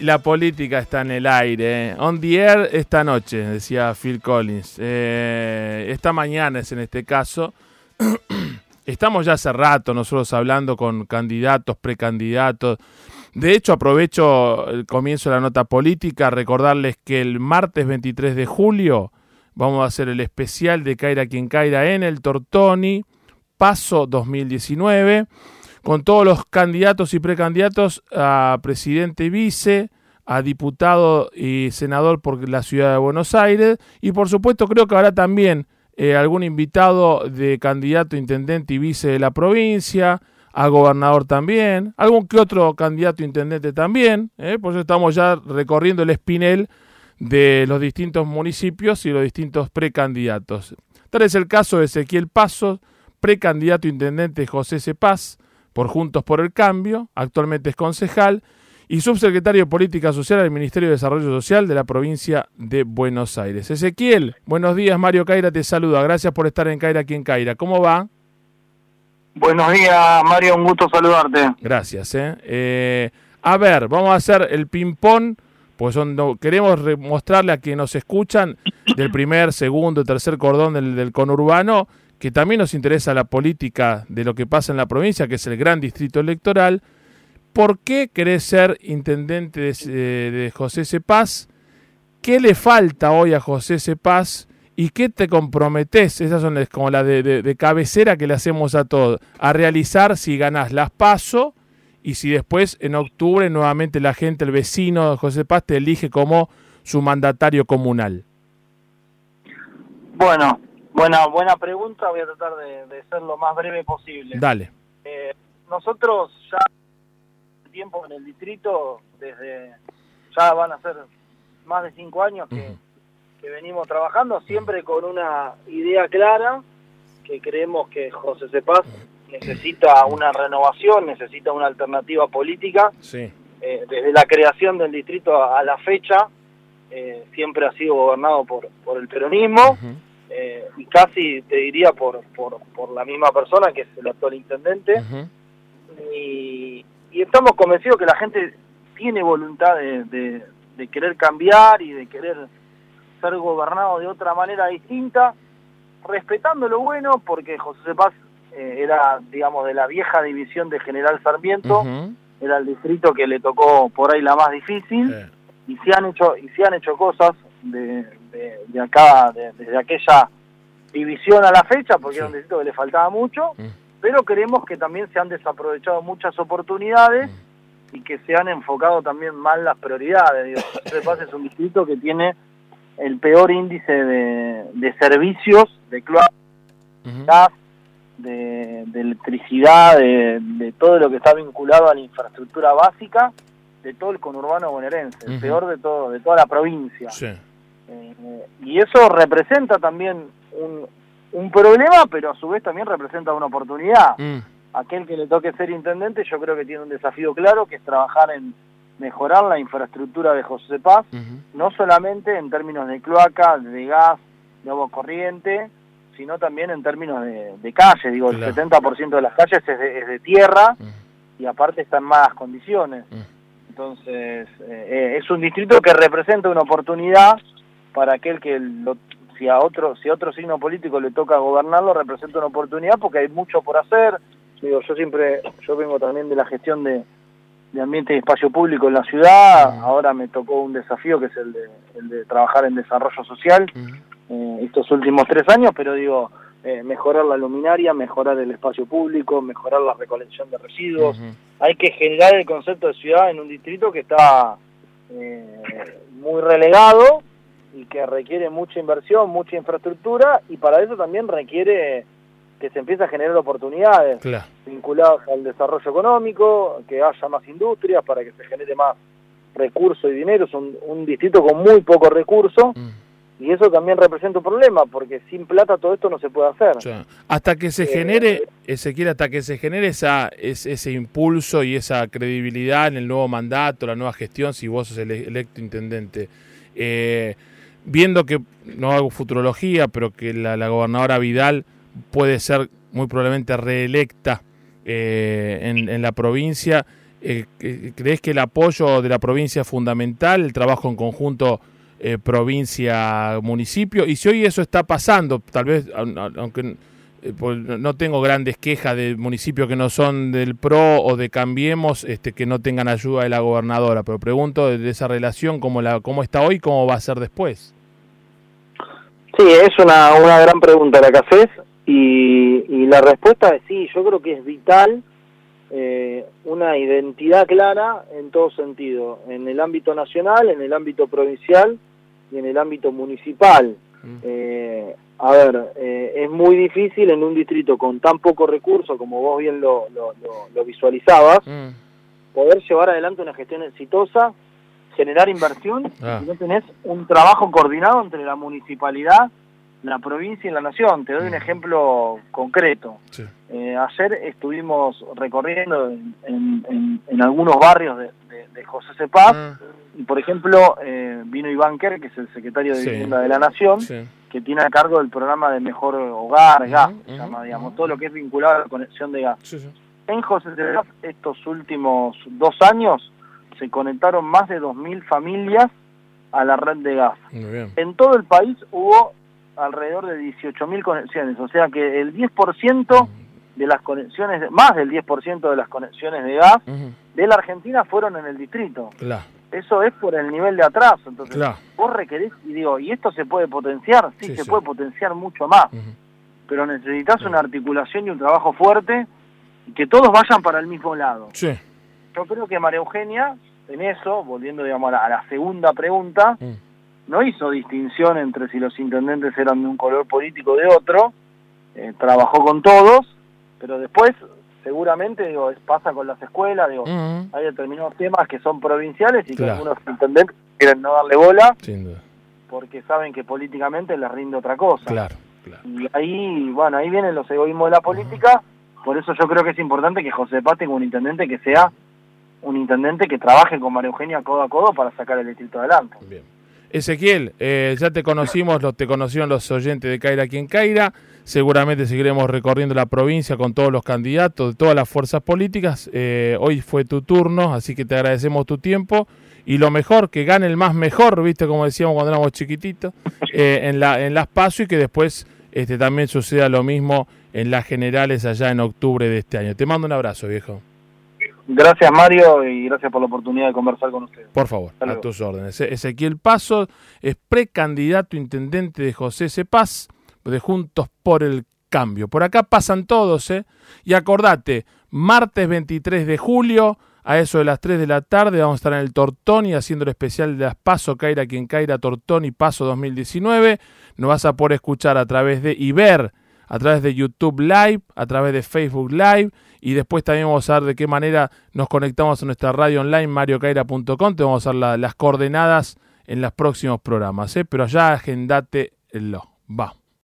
la, política está en el aire. On the air esta noche, decía Phil Collins. Eh, esta mañana es en este caso. Estamos ya hace rato nosotros hablando con candidatos, precandidatos. De hecho, aprovecho el comienzo de la nota política, recordarles que el martes 23 de julio vamos a hacer el especial de Caira quien Caira en el Tortoni, Paso 2019 con todos los candidatos y precandidatos a presidente y vice, a diputado y senador por la ciudad de Buenos Aires y por supuesto creo que habrá también eh, algún invitado de candidato, intendente y vice de la provincia, a gobernador también, algún que otro candidato intendente también, eh, por eso estamos ya recorriendo el espinel de los distintos municipios y los distintos precandidatos. Tal es el caso de Ezequiel Pasos, precandidato intendente José Cepaz, por Juntos por el Cambio, actualmente es concejal, y subsecretario de Política Social del Ministerio de Desarrollo Social de la provincia de Buenos Aires. Ezequiel, buenos días, Mario Caira te saluda, gracias por estar en Caira aquí en Caira. ¿Cómo va? Buenos días, Mario, un gusto saludarte. Gracias. ¿eh? eh a ver, vamos a hacer el ping-pong, pues queremos mostrarle a quienes nos escuchan del primer, segundo, tercer cordón del, del conurbano que también nos interesa la política de lo que pasa en la provincia, que es el gran distrito electoral. ¿Por qué querés ser intendente de, eh, de José Cepaz? ¿Qué le falta hoy a José Cepaz? ¿Y qué te comprometes? Esas son como las de, cabecera que le hacemos a todos. A realizar si ganás las paso y si después en octubre nuevamente la gente, el vecino de José Paz te elige como su mandatario comunal. Bueno, Buena, buena pregunta, voy a tratar de, ser lo más breve posible. Dale. Eh, nosotros ya tiempo en el distrito, desde ya van a ser más de cinco años que, venimos trabajando, siempre con una idea clara, que creemos que José Cepaz necesita una renovación, necesita una alternativa política. Sí. Eh, desde la creación del distrito a, la fecha, eh, siempre ha sido gobernado por, por el peronismo. Eh, y casi te diría por, por, por, la misma persona que es el actual intendente. y, estamos convencidos que la gente tiene voluntad de, de, querer cambiar y de querer ser gobernado de otra manera distinta, respetando lo bueno, porque José Paz eh, era, digamos, de la vieja división de General Sarmiento, era el distrito que le tocó por ahí la más difícil, y se han hecho, y se han hecho cosas de, de, acá, desde aquella división a la fecha, porque era un distrito que le faltaba mucho, mm. pero creemos que también se han desaprovechado muchas oportunidades mm. y que se han enfocado también mal las prioridades. Digo, es un distrito que tiene el peor índice de, servicios, de cloacas, de, electricidad, de, todo lo que está vinculado a la infraestructura básica de todo el conurbano bonaerense, el peor de todo, de toda la provincia. Eh, y eso representa también un, un, problema, pero a su vez también representa una oportunidad. Mm. Aquel que le toque ser intendente yo creo que tiene un desafío claro, que es trabajar en mejorar la infraestructura de José Paz, no solamente en términos de cloaca, de gas, de agua corriente, sino también en términos de, calle. Digo, el 70% de las calles es de, tierra y aparte está en malas condiciones. Entonces, eh, eh, es un distrito que representa una oportunidad para aquel que si a otro si a otro signo político le toca gobernarlo representa una oportunidad porque hay mucho por hacer. Digo yo siempre yo vengo también de la gestión de, ambiente y espacio público en la ciudad. Ahora me tocó un desafío que es el de, el de trabajar en desarrollo social eh, estos últimos tres años pero digo eh, mejorar la luminaria mejorar el espacio público mejorar la recolección de residuos. Hay que generar el concepto de ciudad en un distrito que está eh, muy relegado y que requiere mucha inversión, mucha infraestructura y para eso también requiere que se empiece a generar oportunidades vinculadas al desarrollo económico, que haya más industrias para que se genere más recursos y dinero. Es un, distrito con muy poco recurso mm. y eso también representa un problema porque sin plata todo esto no se puede hacer. Hasta que se eh, genere, Ezequiel, hasta que se genere esa, ese, impulso y esa credibilidad en el nuevo mandato, la nueva gestión, si vos sos el electo intendente. Eh, viendo que, no hago futurología, pero que la, gobernadora Vidal puede ser muy probablemente reelecta eh, en, la provincia, eh, ¿crees que el apoyo de la provincia es fundamental, el trabajo en conjunto eh, provincia-municipio? Y si hoy eso está pasando, tal vez, aunque eh, no tengo grandes quejas de municipios que no son del PRO o de Cambiemos, este, que no tengan ayuda de la gobernadora, pero pregunto de esa relación, ¿cómo, la, cómo está hoy cómo va a ser después? Sí, es una, una gran pregunta la que haces y, y la respuesta es sí, yo creo que es vital eh, una identidad clara en todo sentido, en el ámbito nacional, en el ámbito provincial y en el ámbito municipal. Mm. Eh, a ver, eh, es muy difícil en un distrito con tan poco recurso, como vos bien lo, lo, visualizabas, mm. poder llevar adelante una gestión exitosa, generar inversión, ah. y no tenés un trabajo coordinado entre la municipalidad, la provincia y la nación. Te doy un mm. ejemplo concreto. Eh, ayer estuvimos recorriendo en, en, algunos barrios de, José Cepaz, y por ejemplo eh, vino Iván Kerr, que es el secretario de Vivienda de la Nación, que tiene a cargo del programa de Mejor Hogar, gas, se llama, digamos, todo lo que es vinculado a la conexión de gas. En José Cepaz, estos últimos dos años, se conectaron más de 2.000 familias a la red de gas. En todo el país hubo alrededor de 18.000 conexiones, o sea que el 10% de las conexiones, más del 10% de las conexiones de gas de la Argentina fueron en el distrito. Eso es por el nivel de atraso. Entonces, vos requerés, y digo, ¿y esto se puede potenciar? Sí, se puede potenciar mucho más. Pero necesitas una articulación y un trabajo fuerte y que todos vayan para el mismo lado. Yo creo que María Eugenia, en eso, volviendo digamos, a, la, segunda pregunta, mm. no hizo distinción entre si los intendentes eran de un color político o de otro, eh, trabajó con todos, pero después seguramente digo pasa con las escuelas digo hay determinados temas que son provinciales y que algunos intendentes quieren no darle bola porque saben que políticamente les rinde otra cosa. Claro, y ahí bueno ahí vienen los egoísmos de la política. Por eso yo creo que es importante que José Paz tenga un intendente que sea un intendente que trabaje con María Eugenia codo a codo para sacar el distrito adelante. Bien. Ezequiel, eh, ya te conocimos, te conocieron los oyentes de Caira quien Caira. Seguramente seguiremos recorriendo la provincia con todos los candidatos de todas las fuerzas políticas. Eh, hoy fue tu turno, así que te agradecemos tu tiempo. Y lo mejor, que gane el más mejor, viste como decíamos cuando éramos chiquititos, eh, en, la, en las PASO y que después este, también suceda lo mismo en las generales allá en octubre de este año. Te mando un abrazo, viejo. Gracias Mario y gracias por la oportunidad de conversar con ustedes. Por favor, a tus órdenes. Ezequiel Paso es precandidato intendente de José Cepaz de Juntos por el Cambio. Por acá pasan todos, ¿eh? Y acordate, martes 23 de julio, a eso de las 3 de la tarde, vamos a estar en el Tortoni haciendo el especial de las Paso Caira quien Caira Tortoni Paso 2019. Nos vas a poder escuchar a través de y ver a través de YouTube Live, a través de Facebook Live y después también vamos a ver de qué manera nos conectamos a nuestra radio online mariocaira.com. Te vamos a dar las coordenadas en los próximos programas, ¿eh? pero ya agendate lo. Va.